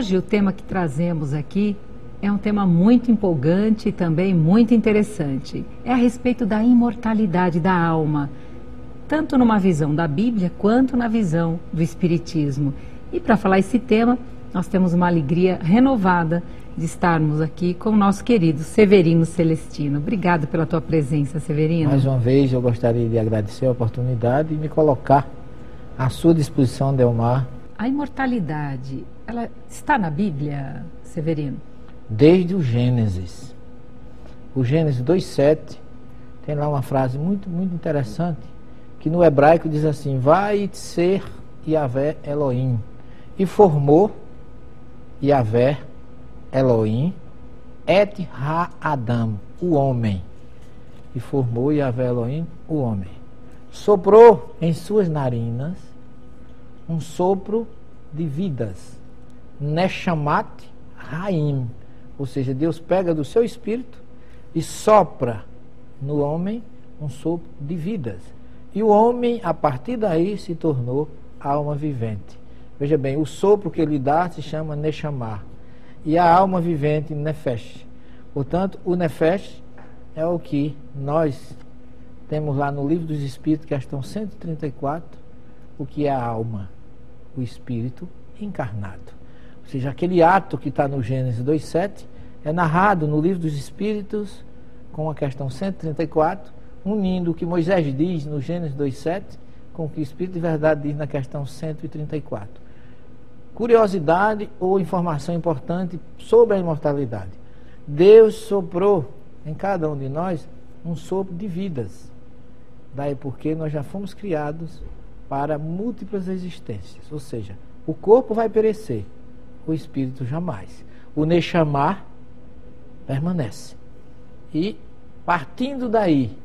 hoje o tema que trazemos aqui é um tema muito empolgante e também muito interessante. É a respeito da imortalidade da alma, tanto numa visão da Bíblia quanto na visão do Espiritismo. E para falar esse tema, nós temos uma alegria renovada de estarmos aqui com o nosso querido Severino Celestino. Obrigado pela tua presença, Severino. Mais uma vez, eu gostaria de agradecer a oportunidade e me colocar à sua disposição, Delmar. A imortalidade, ela está na Bíblia, Severino? Desde o Gênesis. O Gênesis 2,7 tem lá uma frase muito, muito interessante, que no hebraico diz assim, vai ser Yahvé Elohim. E formou Yahvé Elohim et ha-Adam, o homem. E formou Yahvé Elohim, o homem. Soprou em suas narinas um sopro de vidas. Neshamat Raim. Ou seja, Deus pega do seu espírito e sopra no homem um sopro de vidas. E o homem, a partir daí, se tornou alma vivente. Veja bem, o sopro que ele dá se chama Neshamar. E a alma vivente, Nefesh. Portanto, o Nefesh é o que nós temos lá no Livro dos Espíritos, questão 134, o que é a alma, o espírito encarnado. Ou seja, aquele ato que está no Gênesis 2.7 é narrado no Livro dos Espíritos, com a questão 134, unindo o que Moisés diz no Gênesis 2.7 com o que o Espírito de Verdade diz na questão 134. Curiosidade ou informação importante sobre a imortalidade. Deus soprou em cada um de nós um sopro de vidas. Daí porque nós já fomos criados para múltiplas existências. Ou seja, o corpo vai perecer, o espírito jamais. O Nechamar permanece. E partindo daí,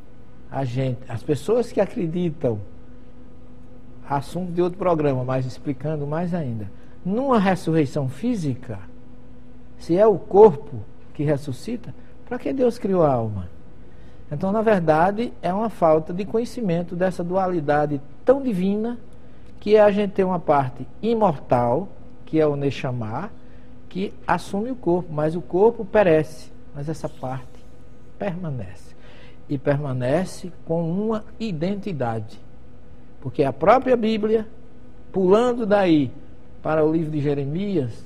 gente, as pessoas que acreditam, assunto de outro programa, mas explicando mais ainda, numa ressurreição física, se é o corpo que ressuscita, para que Deus criou a alma? Então, na verdade, é uma falta de conhecimento dessa dualidade tão divina, que a gente ter uma parte imortal, que é o Nechamar, que assume o corpo, mas o corpo perece, mas essa parte permanece. E permanece com uma identidade. Porque a própria Bíblia, pulando daí para o livro de Jeremias,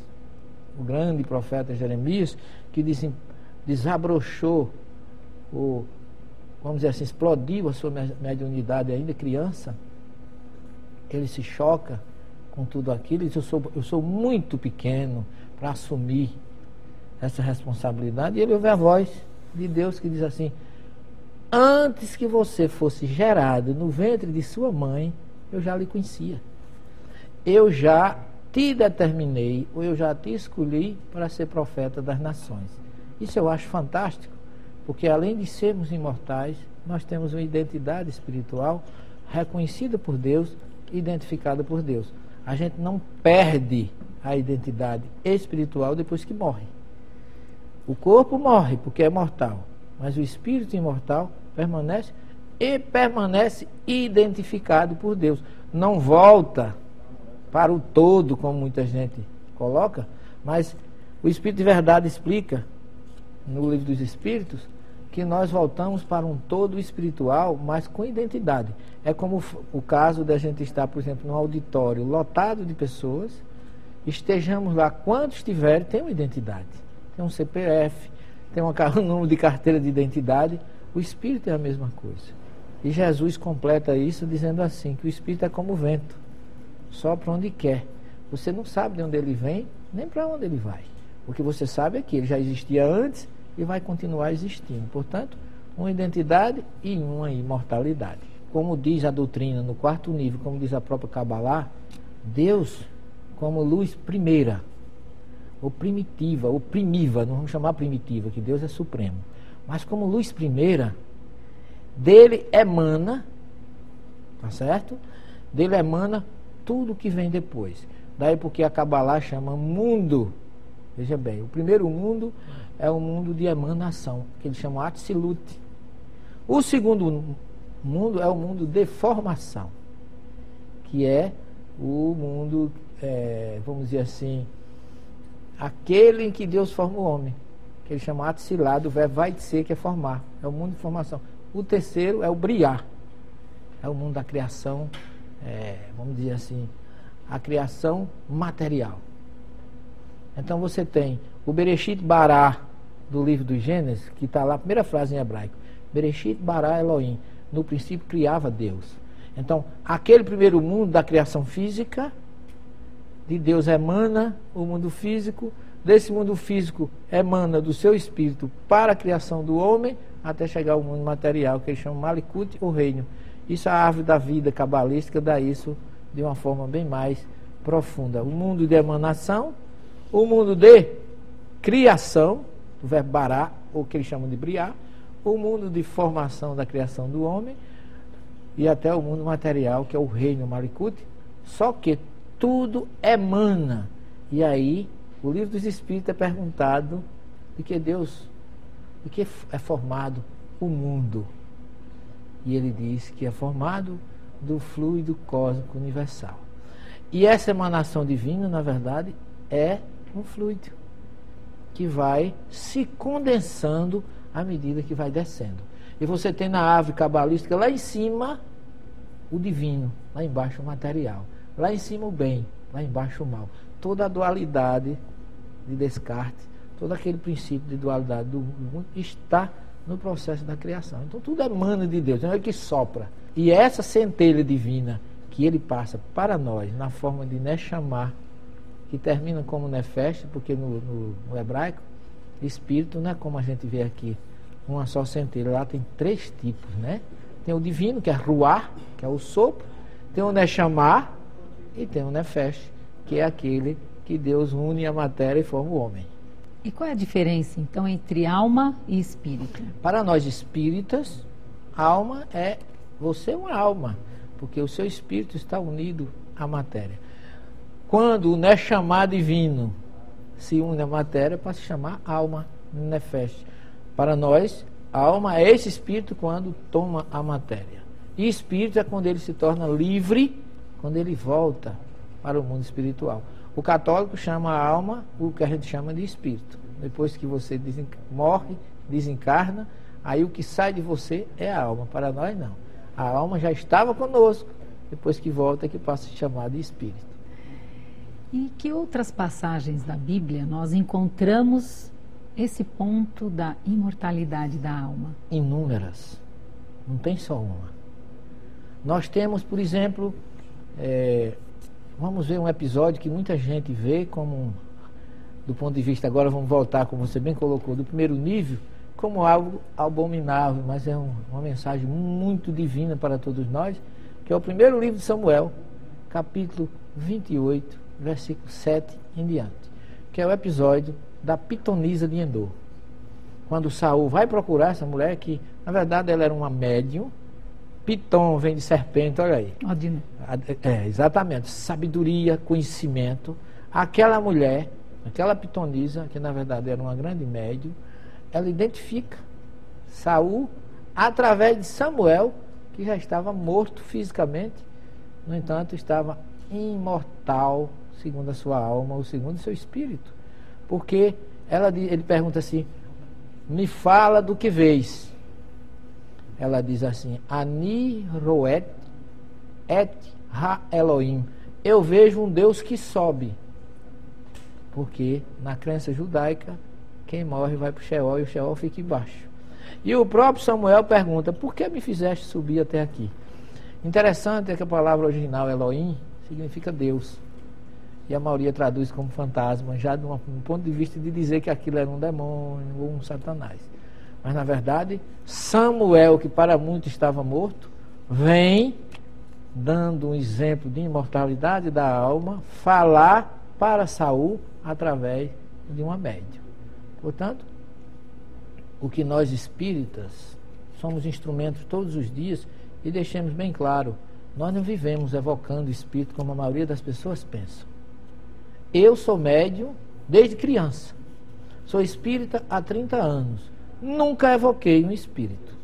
o grande profeta Jeremias, que desabrochou o vamos dizer assim, explodiu a sua mediunidade ainda criança, ele se choca com tudo aquilo e diz, eu sou, eu sou muito pequeno para assumir essa responsabilidade. E ele ouve a voz de Deus que diz assim, antes que você fosse gerado no ventre de sua mãe, eu já lhe conhecia. Eu já te determinei, ou eu já te escolhi para ser profeta das nações. Isso eu acho fantástico. Porque além de sermos imortais, nós temos uma identidade espiritual reconhecida por Deus, identificada por Deus. A gente não perde a identidade espiritual depois que morre. O corpo morre porque é mortal, mas o espírito imortal permanece e permanece identificado por Deus. Não volta para o todo, como muita gente coloca, mas o Espírito de Verdade explica no livro dos Espíritos que nós voltamos para um todo espiritual, mas com identidade. É como o caso da gente estar, por exemplo, num auditório lotado de pessoas, estejamos lá, quantos tiverem, tem uma identidade. Tem um CPF, tem um número de carteira de identidade. O espírito é a mesma coisa. E Jesus completa isso dizendo assim, que o espírito é como o vento, só para onde quer. Você não sabe de onde ele vem, nem para onde ele vai. O que você sabe é que ele já existia antes e vai continuar existindo. Portanto, uma identidade e uma imortalidade. Como diz a doutrina no quarto nível, como diz a própria Kabbalah, Deus como luz primeira, ou primitiva, ou primiva, não vamos chamar primitiva, que Deus é supremo, mas como luz primeira, dele emana, tá certo? Dele emana tudo que vem depois. Daí porque a Kabbalah chama mundo. Veja bem, o primeiro mundo é o mundo de emanação, que eles chamam Atsilute. O segundo mundo é o mundo de formação, que é o mundo, é, vamos dizer assim, aquele em que Deus forma o homem, que ele chama atsilá, do verbo vai ser, que é formar, é o mundo de formação. O terceiro é o briar, é o mundo da criação, é, vamos dizer assim, a criação material. Então você tem o Bereshit Bará, do livro do Gênesis, que está lá, a primeira frase em hebraico. Bereshit Bará Elohim. No princípio criava Deus. Então, aquele primeiro mundo da criação física, de Deus emana o mundo físico, desse mundo físico emana do seu espírito para a criação do homem, até chegar ao mundo material, que ele chama Malikut, o reino. Isso a árvore da vida cabalística dá isso de uma forma bem mais profunda. O mundo de emanação, o mundo de criação, o verbo bará, ou que eles chamam de briar, o mundo de formação da criação do homem e até o mundo material, que é o reino Malikut, só que tudo emana. E aí, o livro dos Espíritos é perguntado de que Deus, de que é formado o mundo. E ele diz que é formado do fluido cósmico universal. E essa emanação divina, na verdade, é um fluido que vai se condensando à medida que vai descendo. E você tem na árvore cabalística lá em cima o divino, lá embaixo o material, lá em cima o bem, lá embaixo o mal. Toda a dualidade de Descartes, todo aquele princípio de dualidade do mundo está no processo da criação. Então tudo é mano de Deus, não é que sopra. E essa centelha divina que ele passa para nós na forma de Nechamar, que termina como Nefesh, porque no, no, no, hebraico, espírito não é como a gente vê aqui, uma só centelha. Lá tem três tipos, né? Tem o divino, que é Ruar, que é o sopro, tem o Nechamar e tem o Nefesh, que é aquele que Deus une a matéria e forma o homem. E qual é a diferença, então, entre alma e espírito? Para nós espíritas, alma é você é uma alma, porque o seu espírito está unido à matéria. Quando o Nechamá divino se une à matéria, para se chamar alma, Nefesh. Para nós, alma é esse espírito quando toma a matéria. E espírito é quando ele se torna livre, quando ele volta para o mundo espiritual. O católico chama a alma o que a gente chama de espírito. Depois que você morre, desencarna, aí o que sai de você é a alma. Para nós, não. A alma já estava conosco. Depois que volta, é que passa a chamar de espírito. E que outras passagens da Bíblia nós encontramos esse ponto da imortalidade da alma? Inúmeras. Não tem só uma. Nós temos, por exemplo, é, vamos ver um episódio que muita gente vê como, do ponto de vista, agora vamos voltar, como você bem colocou, do primeiro nível, como algo abominável, mas é um, uma mensagem muito divina para todos nós, que é o primeiro livro de Samuel, capítulo 28, versículo 7 em diante, que é o episódio da pitonisa de Endor. Quando Saul vai procurar essa mulher, que na verdade ela era uma médium, piton vem de serpente, olha aí. Odino. É, exatamente, sabedoria, conhecimento. Aquela mulher, aquela pitonisa, que na verdade era uma grande médium, ela identifica Saul através de Samuel, que já estava morto fisicamente, no entanto estava imortal segundo a sua alma ou segundo o seu espírito. Porque ela, ele pergunta assim: me fala do que vês. Ela diz assim: Ani roet et ha Elohim. Eu vejo um Deus que sobe. Porque na crença judaica, quem morre vai para o Sheol e o Sheol fica embaixo. E o próprio Samuel pergunta: Por que me fizeste subir até aqui? Interessante é que a palavra original Elohim significa Deus e a maioria traduz como fantasma, já de um, ponto de vista de dizer que aquilo era um demônio ou um satanás. Mas na verdade, Samuel, que para muitos estava morto, vem dando um exemplo de imortalidade da alma, falar para Saul através de uma médium. Portanto, o que nós espíritas somos instrumentos todos os dias e deixemos bem claro, nós não vivemos evocando espírito como a maioria das pessoas pensam. Eu sou médium desde criança. Sou espírita há 30 anos. Nunca evoquei um espírito.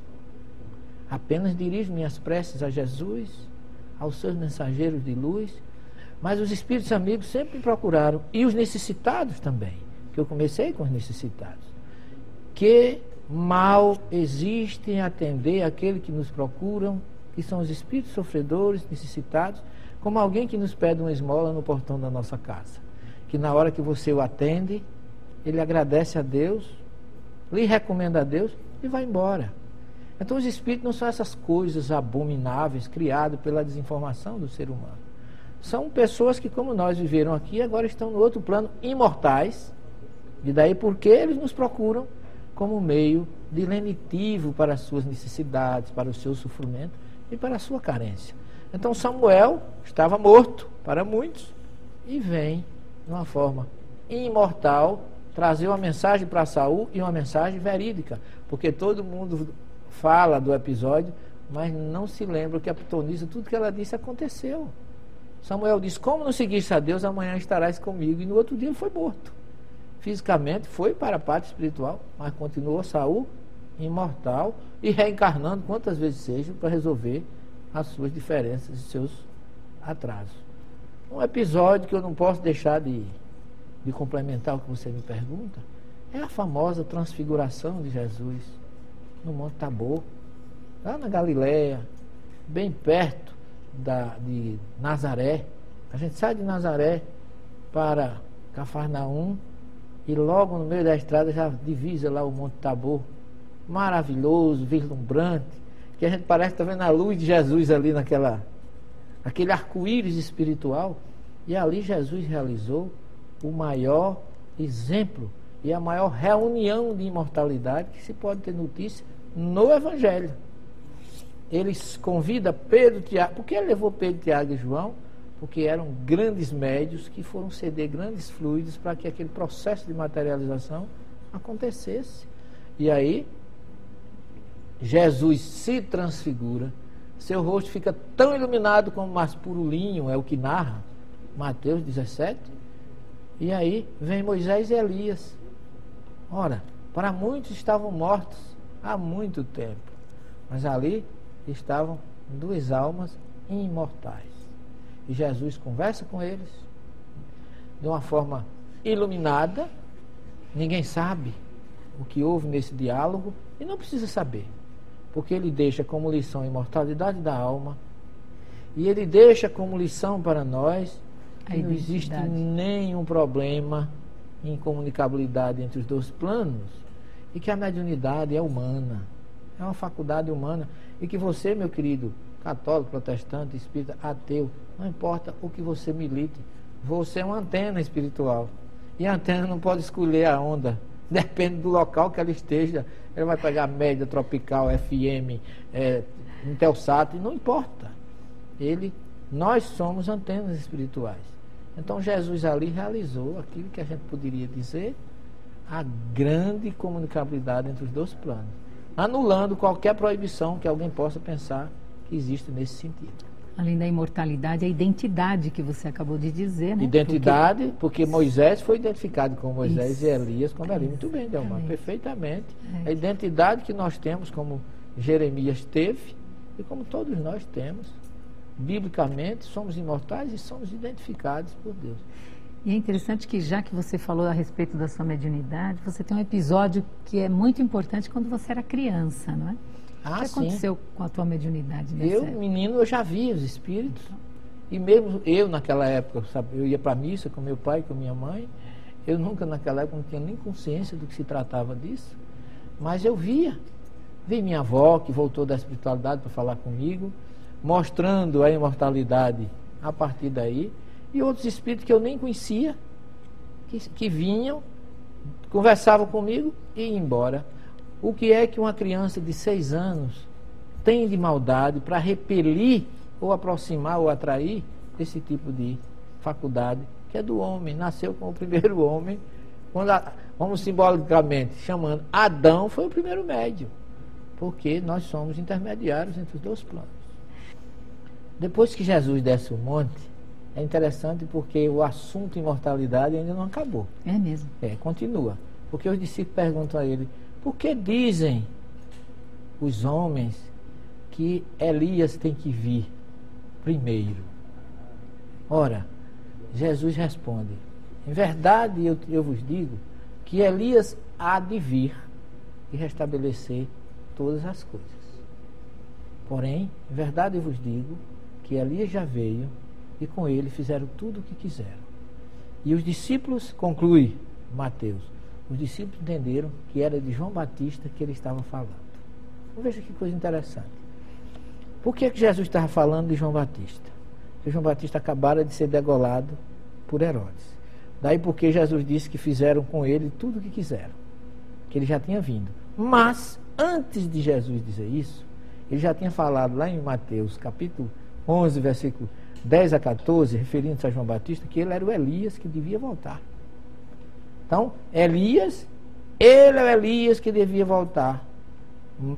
Apenas dirijo minhas preces a Jesus, aos seus mensageiros de luz, mas os espíritos amigos sempre procuraram e os necessitados também. que eu comecei com os necessitados. Que mal existe em atender aquele que nos procuram, que são os espíritos sofredores, necessitados, como alguém que nos pede uma esmola no portão da nossa casa. Que na hora que você o atende, ele agradece a Deus, lhe recomenda a Deus e vai embora. Então os espíritos não são essas coisas abomináveis criadas pela desinformação do ser humano. São pessoas que, como nós viveram aqui, agora estão no outro plano, imortais, e daí porque eles nos procuram como meio de lenitivo para as suas necessidades, para o seu sofrimento e para a sua carência. Então Samuel estava morto para muitos e vem de uma forma imortal trazer uma mensagem para Saul e uma mensagem verídica, porque todo mundo fala do episódio, mas não se lembra que a pitonisa, tudo que ela disse aconteceu. Samuel disse: Como não seguiste a Deus, amanhã estarás comigo. E no outro dia ele foi morto. Fisicamente foi para a parte espiritual, mas continuou Saul imortal e reencarnando quantas vezes seja para resolver as suas diferenças e seus atrasos. Um episódio que eu não posso deixar de, de complementar o que você me pergunta é a famosa transfiguração de Jesus no Monte Tabor, lá na Galileia, bem perto da, de Nazaré. A gente sai de Nazaré para Cafarnaum e logo no meio da estrada já divisa lá o Monte Tabor. Maravilhoso, vislumbrante, que a gente parece estar tá vendo a luz de Jesus ali naquela, aquele arco-íris espiritual. E ali Jesus realizou o maior exemplo e a maior reunião de imortalidade que se pode ter notícia no Evangelho. Ele convida Pedro, Tiago, por que ele levou Pedro, Tiago e João? Porque eram grandes médios que foram ceder grandes fluidos para que aquele processo de materialização acontecesse. E aí, Jesus se transfigura, seu rosto fica tão iluminado como mais puro linho, é o que narra Mateus 17. E aí vem Moisés e Elias. Ora, para muitos estavam mortos há muito tempo, mas ali estavam duas almas imortais. E Jesus conversa com eles de uma forma iluminada, ninguém sabe o que houve nesse diálogo e não precisa saber, porque ele deixa como lição a imortalidade da alma. E ele deixa como lição para nós que não existe nenhum problema em comunicabilidade entre os dois planos. E que a mediunidade é humana, é uma faculdade humana. E que você, meu querido, católico, protestante, espírita, ateu, não importa o que você milite, você é uma antena espiritual. E a antena não pode escolher a onda. Depende do local que ela esteja. Ela vai pegar média, tropical, FM, é, Intelsat, não importa. Ele, nós somos antenas espirituais. Então Jesus ali realizou aquilo que a gente poderia dizer a grande comunicabilidade entre os dois planos anulando qualquer proibição que alguém possa pensar que existe nesse sentido. Além da imortalidade, a identidade que você acabou de dizer, né? Identidade, porque, porque Moisés foi identificado com Moisés Isso. e Elias quando ali. Muito bem, Delmar, perfeitamente. É. A identidade que nós temos, como Jeremias teve, e como todos nós temos, biblicamente, somos imortais e somos identificados por Deus. E é interessante que, já que você falou a respeito da sua mediunidade, você tem um episódio que é muito importante quando você era criança, não é? Ah, o que aconteceu sim. com a tua mediunidade nessa Eu, época? menino, eu já via os espíritos. E mesmo eu, naquela época, sabe, eu ia para a missa com meu pai, com minha mãe. Eu nunca, naquela época, não tinha nem consciência do que se tratava disso. Mas eu via. Vi minha avó, que voltou da espiritualidade para falar comigo, mostrando a imortalidade a partir daí e outros espíritos que eu nem conhecia, que, que vinham, conversavam comigo e iam embora. O que é que uma criança de seis anos tem de maldade para repelir ou aproximar ou atrair esse tipo de faculdade que é do homem, nasceu como o primeiro homem, quando a, vamos simbolicamente chamando Adão foi o primeiro médio, porque nós somos intermediários entre os dois planos. Depois que Jesus desce o monte, é interessante porque o assunto imortalidade ainda não acabou. É mesmo? É, continua. Porque os discípulos perguntam a ele: por que dizem os homens que Elias tem que vir primeiro? Ora, Jesus responde: em verdade eu, eu vos digo que Elias há de vir e restabelecer todas as coisas. Porém, em verdade eu vos digo que Elias já veio e com ele fizeram tudo o que quiseram. E os discípulos, conclui Mateus, os discípulos entenderam que era de João Batista que ele estava falando. Veja que coisa interessante. Por que, que Jesus estava falando de João Batista? Porque João Batista acabara de ser degolado por Herodes. Daí porque Jesus disse que fizeram com ele tudo o que quiseram, que ele já tinha vindo. Mas, antes de Jesus dizer isso, ele já tinha falado lá em Mateus, capítulo 11, versículo 10 a 14, referindo-se a João Batista, que ele era o Elias que devia voltar. Então, Elias, ele é Elias que devia voltar.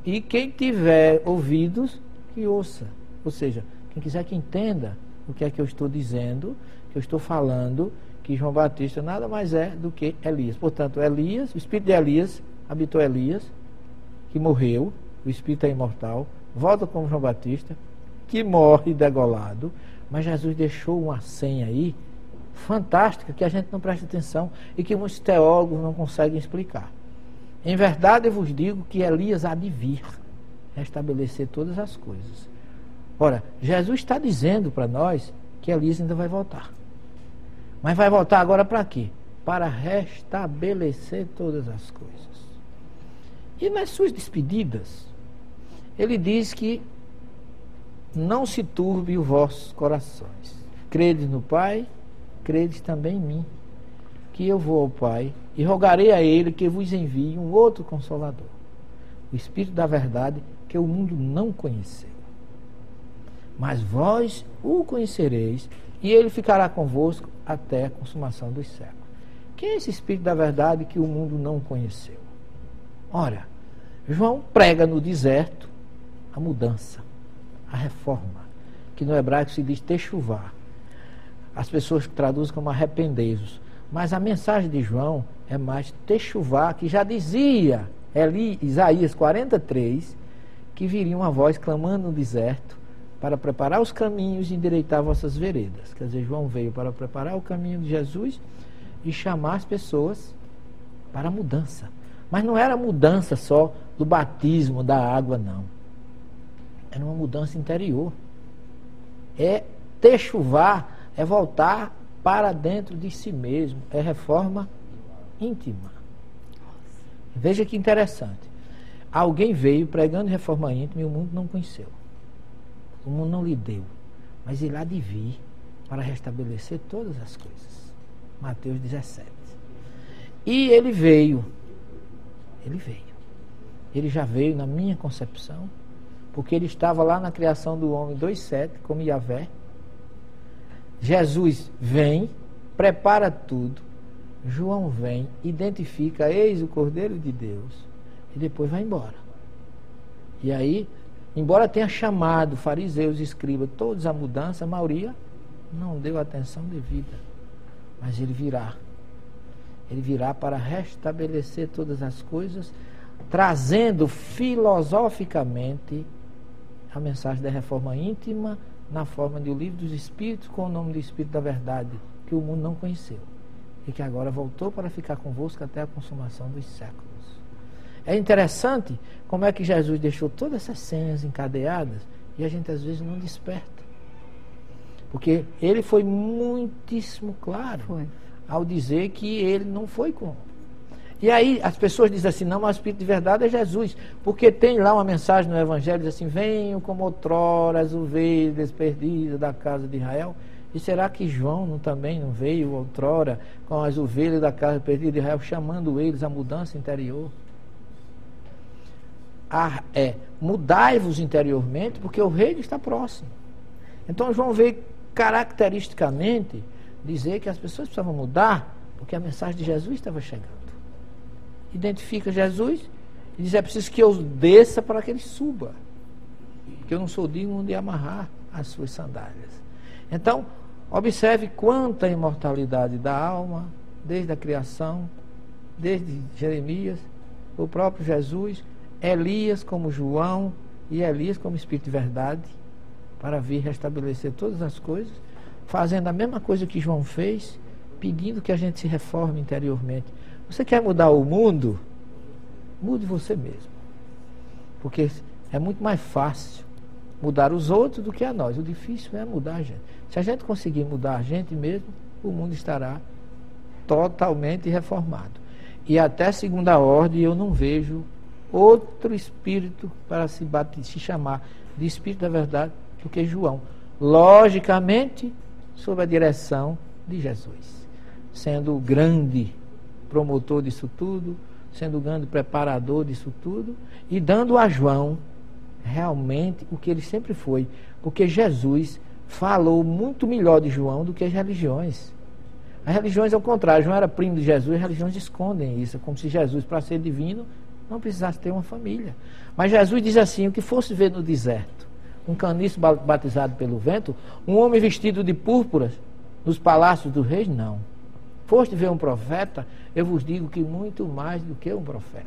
E quem tiver ouvidos, que ouça. Ou seja, quem quiser que entenda o que é que eu estou dizendo, que eu estou falando, que João Batista nada mais é do que Elias. Portanto, Elias, o espírito de Elias habitou Elias, que morreu, o espírito é imortal, volta como João Batista, que morre degolado, mas Jesus deixou uma senha aí fantástica que a gente não presta atenção e que muitos teólogos não conseguem explicar. Em verdade eu vos digo que Elias há de vir restabelecer todas as coisas. Ora, Jesus está dizendo para nós que Elias ainda vai voltar. Mas vai voltar agora para quê? Para restabelecer todas as coisas. E nas suas despedidas, ele diz que não se turbe os vossos corações. Credes no Pai, credes também em mim, que eu vou ao Pai e rogarei a Ele que vos envie um outro consolador, o Espírito da Verdade que o mundo não conheceu. Mas vós o conhecereis e ele ficará convosco até a consumação dos séculos. Quem é esse Espírito da Verdade que o mundo não conheceu? Ora, João prega no deserto a mudança a reforma, que no hebraico se diz techuvá. As pessoas traduzem como arrependei-vos. Mas a mensagem de João é mais techuvá, que já dizia Eli, Isaías 43, que viria uma voz clamando no deserto para preparar os caminhos e endireitar vossas veredas. Quer dizer, João veio para preparar o caminho de Jesus e chamar as pessoas para a mudança. Mas não era mudança só do batismo da água, não é uma mudança interior. É techuvar, é voltar para dentro de si mesmo, é reforma íntima. Veja que interessante. Alguém veio pregando reforma íntima e o mundo não conheceu. O mundo não lhe deu. Mas ele há de vir para restabelecer todas as coisas. Mateus 17. E ele veio. Ele veio. Ele já veio na minha concepção porque ele estava lá na criação do homem 2,7, como Yahvé. Jesus vem, prepara tudo. João vem, identifica, eis o Cordeiro de Deus, e depois vai embora. E aí, embora tenha chamado fariseus escribas todos a mudança, a maioria não deu atenção devida. Mas ele virá. Ele virá para restabelecer todas as coisas, trazendo filosoficamente a mensagem da reforma íntima na forma de o livro dos Espíritos com o nome do Espírito da Verdade, que o mundo não conheceu e que agora voltou para ficar convosco até a consumação dos séculos. É interessante como é que Jesus deixou todas essas senhas encadeadas e a gente às vezes não desperta. Porque ele foi muitíssimo claro foi. ao dizer que ele não foi com e aí as pessoas dizem assim, não, mas o Espírito de verdade é Jesus. Porque tem lá uma mensagem no Evangelho, diz assim, venham como outrora as ovelhas perdidas da casa de Israel. E será que João não, também não veio outrora com as ovelhas da casa perdida de Israel, chamando eles à mudança interior? Ah, é, mudai-vos interiormente, porque o reino está próximo. Então João veio caracteristicamente dizer que as pessoas precisavam mudar, porque a mensagem de Jesus estava chegando identifica Jesus e diz: é preciso que eu desça para que ele suba. Porque eu não sou digno de amarrar as suas sandálias. Então, observe quanta imortalidade da alma, desde a criação, desde Jeremias, o próprio Jesus, Elias como João e Elias como Espírito de Verdade, para vir restabelecer todas as coisas, fazendo a mesma coisa que João fez, pedindo que a gente se reforme interiormente Você quer mudar o mundo? Mude você mesmo. Porque é muito mais fácil mudar os outros do que a nós. O difícil é mudar a gente. Se a gente conseguir mudar a gente mesmo, o mundo estará totalmente reformado. E até segunda ordem eu não vejo outro espírito para se, bater, se chamar de espírito da verdade do que João. Logicamente, sob a direção de Jesus, sendo o grande promotor disso tudo, sendo o grande preparador disso tudo e dando a João realmente o que ele sempre foi, porque Jesus falou muito melhor de João do que as religiões. As religiões, ao contrário, João era primo de Jesus, as religiões escondem isso, como se Jesus, para ser divino, não precisasse ter uma família. Mas Jesus diz assim: o que fosse ver no deserto, um caniço batizado pelo vento, um homem vestido de púrpuras nos palácios dos reis, não. Foste ver um profeta, eu vos digo que muito mais do que um profeta,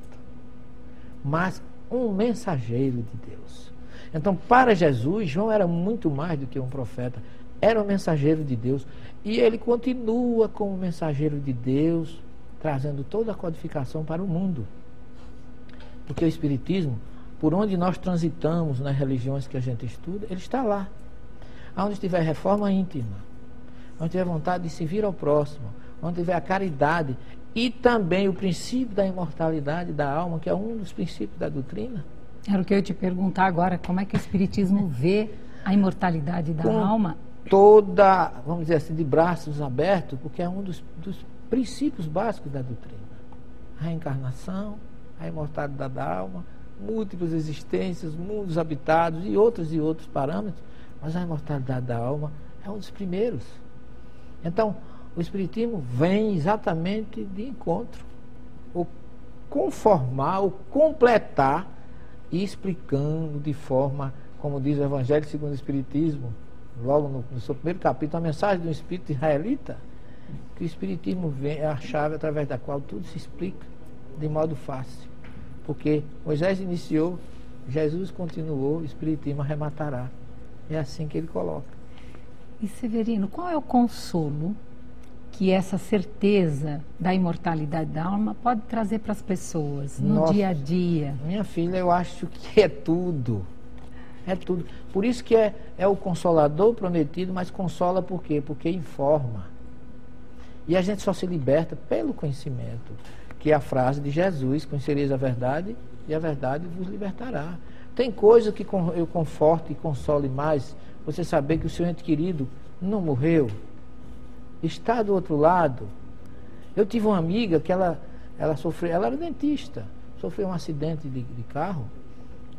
mas um mensageiro de Deus. Então, para Jesus, João era muito mais do que um profeta, era um mensageiro de Deus. E ele continua como mensageiro de Deus, trazendo toda a codificação para o mundo. Porque o Espiritismo, por onde nós transitamos nas religiões que a gente estuda, ele está lá. Onde tiver reforma íntima, onde tiver vontade de servir ao próximo, onde tiver a caridade e também o princípio da imortalidade da alma, que é um dos princípios da doutrina. Era o que eu ia te perguntar agora, como é que o Espiritismo vê a imortalidade da Com alma? Toda, vamos dizer assim, de braços abertos, porque é um dos, dos princípios básicos da doutrina. A reencarnação, a imortalidade da alma, múltiplas existências, mundos habitados e outros e outros parâmetros, mas a imortalidade da alma é um dos primeiros. Então, o Espiritismo vem exatamente de encontro, ou conformar, ou completar, e explicando de forma, como diz o Evangelho segundo o Espiritismo, logo no, no seu primeiro capítulo, a mensagem do Espírito israelita, que o Espiritismo vem, é a chave através da qual tudo se explica de modo fácil. Porque Moisés iniciou, Jesus continuou, o Espiritismo arrematará. É assim que ele coloca. E Severino, qual é o consolo que essa certeza da imortalidade da alma pode trazer para as pessoas no Nossa, dia a dia? Minha filha, eu acho que é tudo. É tudo. Por isso que é, é o consolador prometido, mas consola por quê? Porque informa. E a gente só se liberta pelo conhecimento que é a frase de Jesus, conhecereis a verdade e a verdade vos libertará. Tem coisa que eu conforto e console mais, você saber que o seu ente querido não morreu, está do outro lado. Eu tive uma amiga que ela, ela sofreu, ela era dentista, sofreu um acidente de, de carro,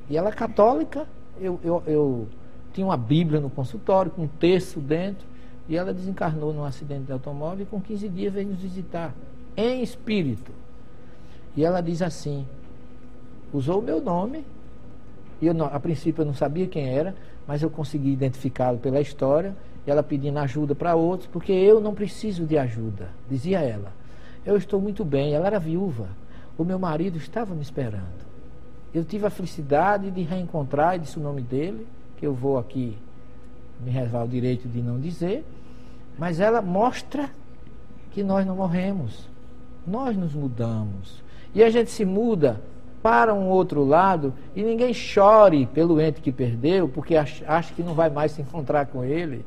e ela é católica, eu, eu, eu tinha uma Bíblia no consultório, com um texto dentro, e ela desencarnou num acidente de automóvel e com 15 dias veio nos visitar, em espírito. E ela diz assim: usou o meu nome, e eu não, a princípio eu não sabia quem era, mas eu consegui identificá-lo pela história, ela pedindo ajuda para outros, porque eu não preciso de ajuda, dizia ela. Eu estou muito bem, ela era viúva, o meu marido estava me esperando. Eu tive a felicidade de reencontrar, e disse o nome dele, que eu vou aqui me reservar o direito de não dizer, mas ela mostra que nós não morremos, nós nos mudamos. E a gente se muda para um outro lado e ninguém chore pelo ente que perdeu, porque acha que não vai mais se encontrar com ele.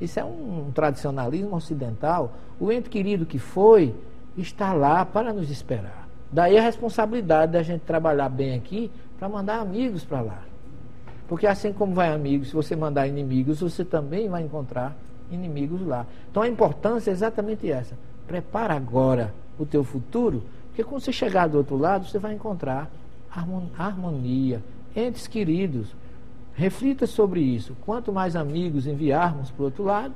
Isso é um, tradicionalismo ocidental. O ente querido que foi está lá para nos esperar. Daí a responsabilidade da gente trabalhar bem aqui para mandar amigos para lá. Porque assim como vai amigos, se você mandar inimigos, você também vai encontrar inimigos lá. Então a importância é exatamente essa. Prepara agora o teu futuro porque quando você chegar do outro lado, você vai encontrar harmonia, entes queridos. Reflita sobre isso. Quanto mais amigos enviarmos para o outro lado,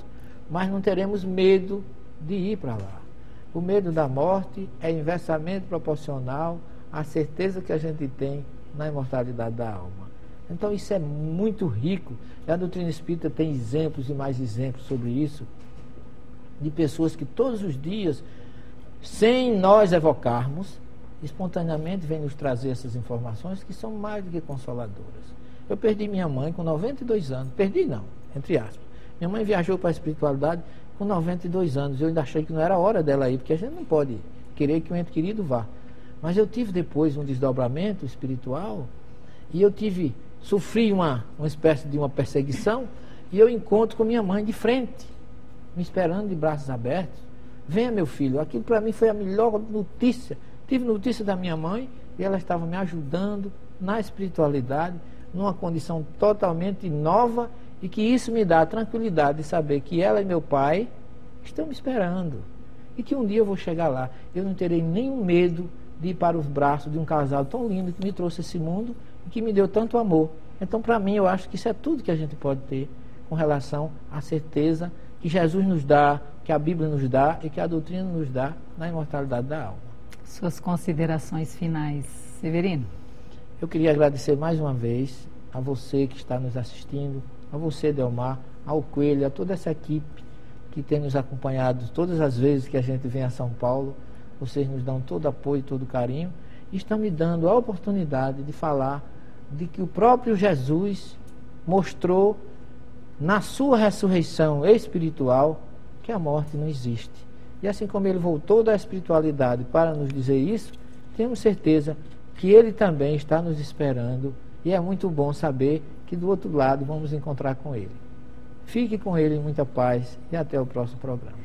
mais não teremos medo de ir para lá. O medo da morte é inversamente proporcional à certeza que a gente tem na imortalidade da alma. Então isso é muito rico. E a doutrina espírita tem exemplos e mais exemplos sobre isso, de pessoas que todos os dias sem nós evocarmos, espontaneamente vem nos trazer essas informações que são mais do que consoladoras. Eu perdi minha mãe com 92 anos. Perdi não, entre aspas. Minha mãe viajou para a espiritualidade com 92 anos. Eu ainda achei que não era hora dela ir, porque a gente não pode querer que o ente querido vá. Mas eu tive depois um desdobramento espiritual e eu tive, sofri uma, uma espécie de uma perseguição e eu encontro com minha mãe de frente, me esperando de braços abertos. Venha, meu filho, aquilo para mim foi a melhor notícia. Tive notícia da minha mãe e ela estava me ajudando na espiritualidade, numa condição totalmente nova e que isso me dá a tranquilidade de saber que ela e meu pai estão me esperando e que um dia eu vou chegar lá. Eu não terei nenhum medo de ir para os braços de um casal tão lindo que me trouxe esse mundo e que me deu tanto amor. Então, para mim, eu acho que isso é tudo que a gente pode ter com relação à certeza que Jesus nos dá, que a Bíblia nos dá e que a doutrina nos dá na imortalidade da alma. Suas considerações finais, Severino. Eu queria agradecer mais uma vez a você que está nos assistindo, a você, Delmar, ao Coelho, a toda essa equipe que tem nos acompanhado todas as vezes que a gente vem a São Paulo. Vocês nos dão todo apoio, todo carinho e estão me dando a oportunidade de falar de que o próprio Jesus mostrou na sua ressurreição espiritual que a morte não existe. E assim como ele voltou da espiritualidade para nos dizer isso, temos certeza que ele também está nos esperando e é muito bom saber que do outro lado vamos encontrar com ele. Fique com ele em muita paz e até o próximo programa.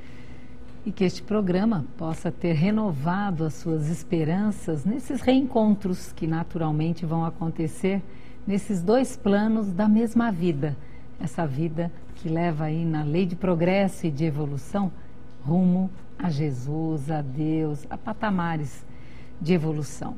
E que este programa possa ter renovado as suas esperanças nesses reencontros que naturalmente vão acontecer nesses dois planos da mesma vida. Essa vida que leva aí na lei de progresso e de evolução rumo a Jesus, a Deus, a patamares de evolução.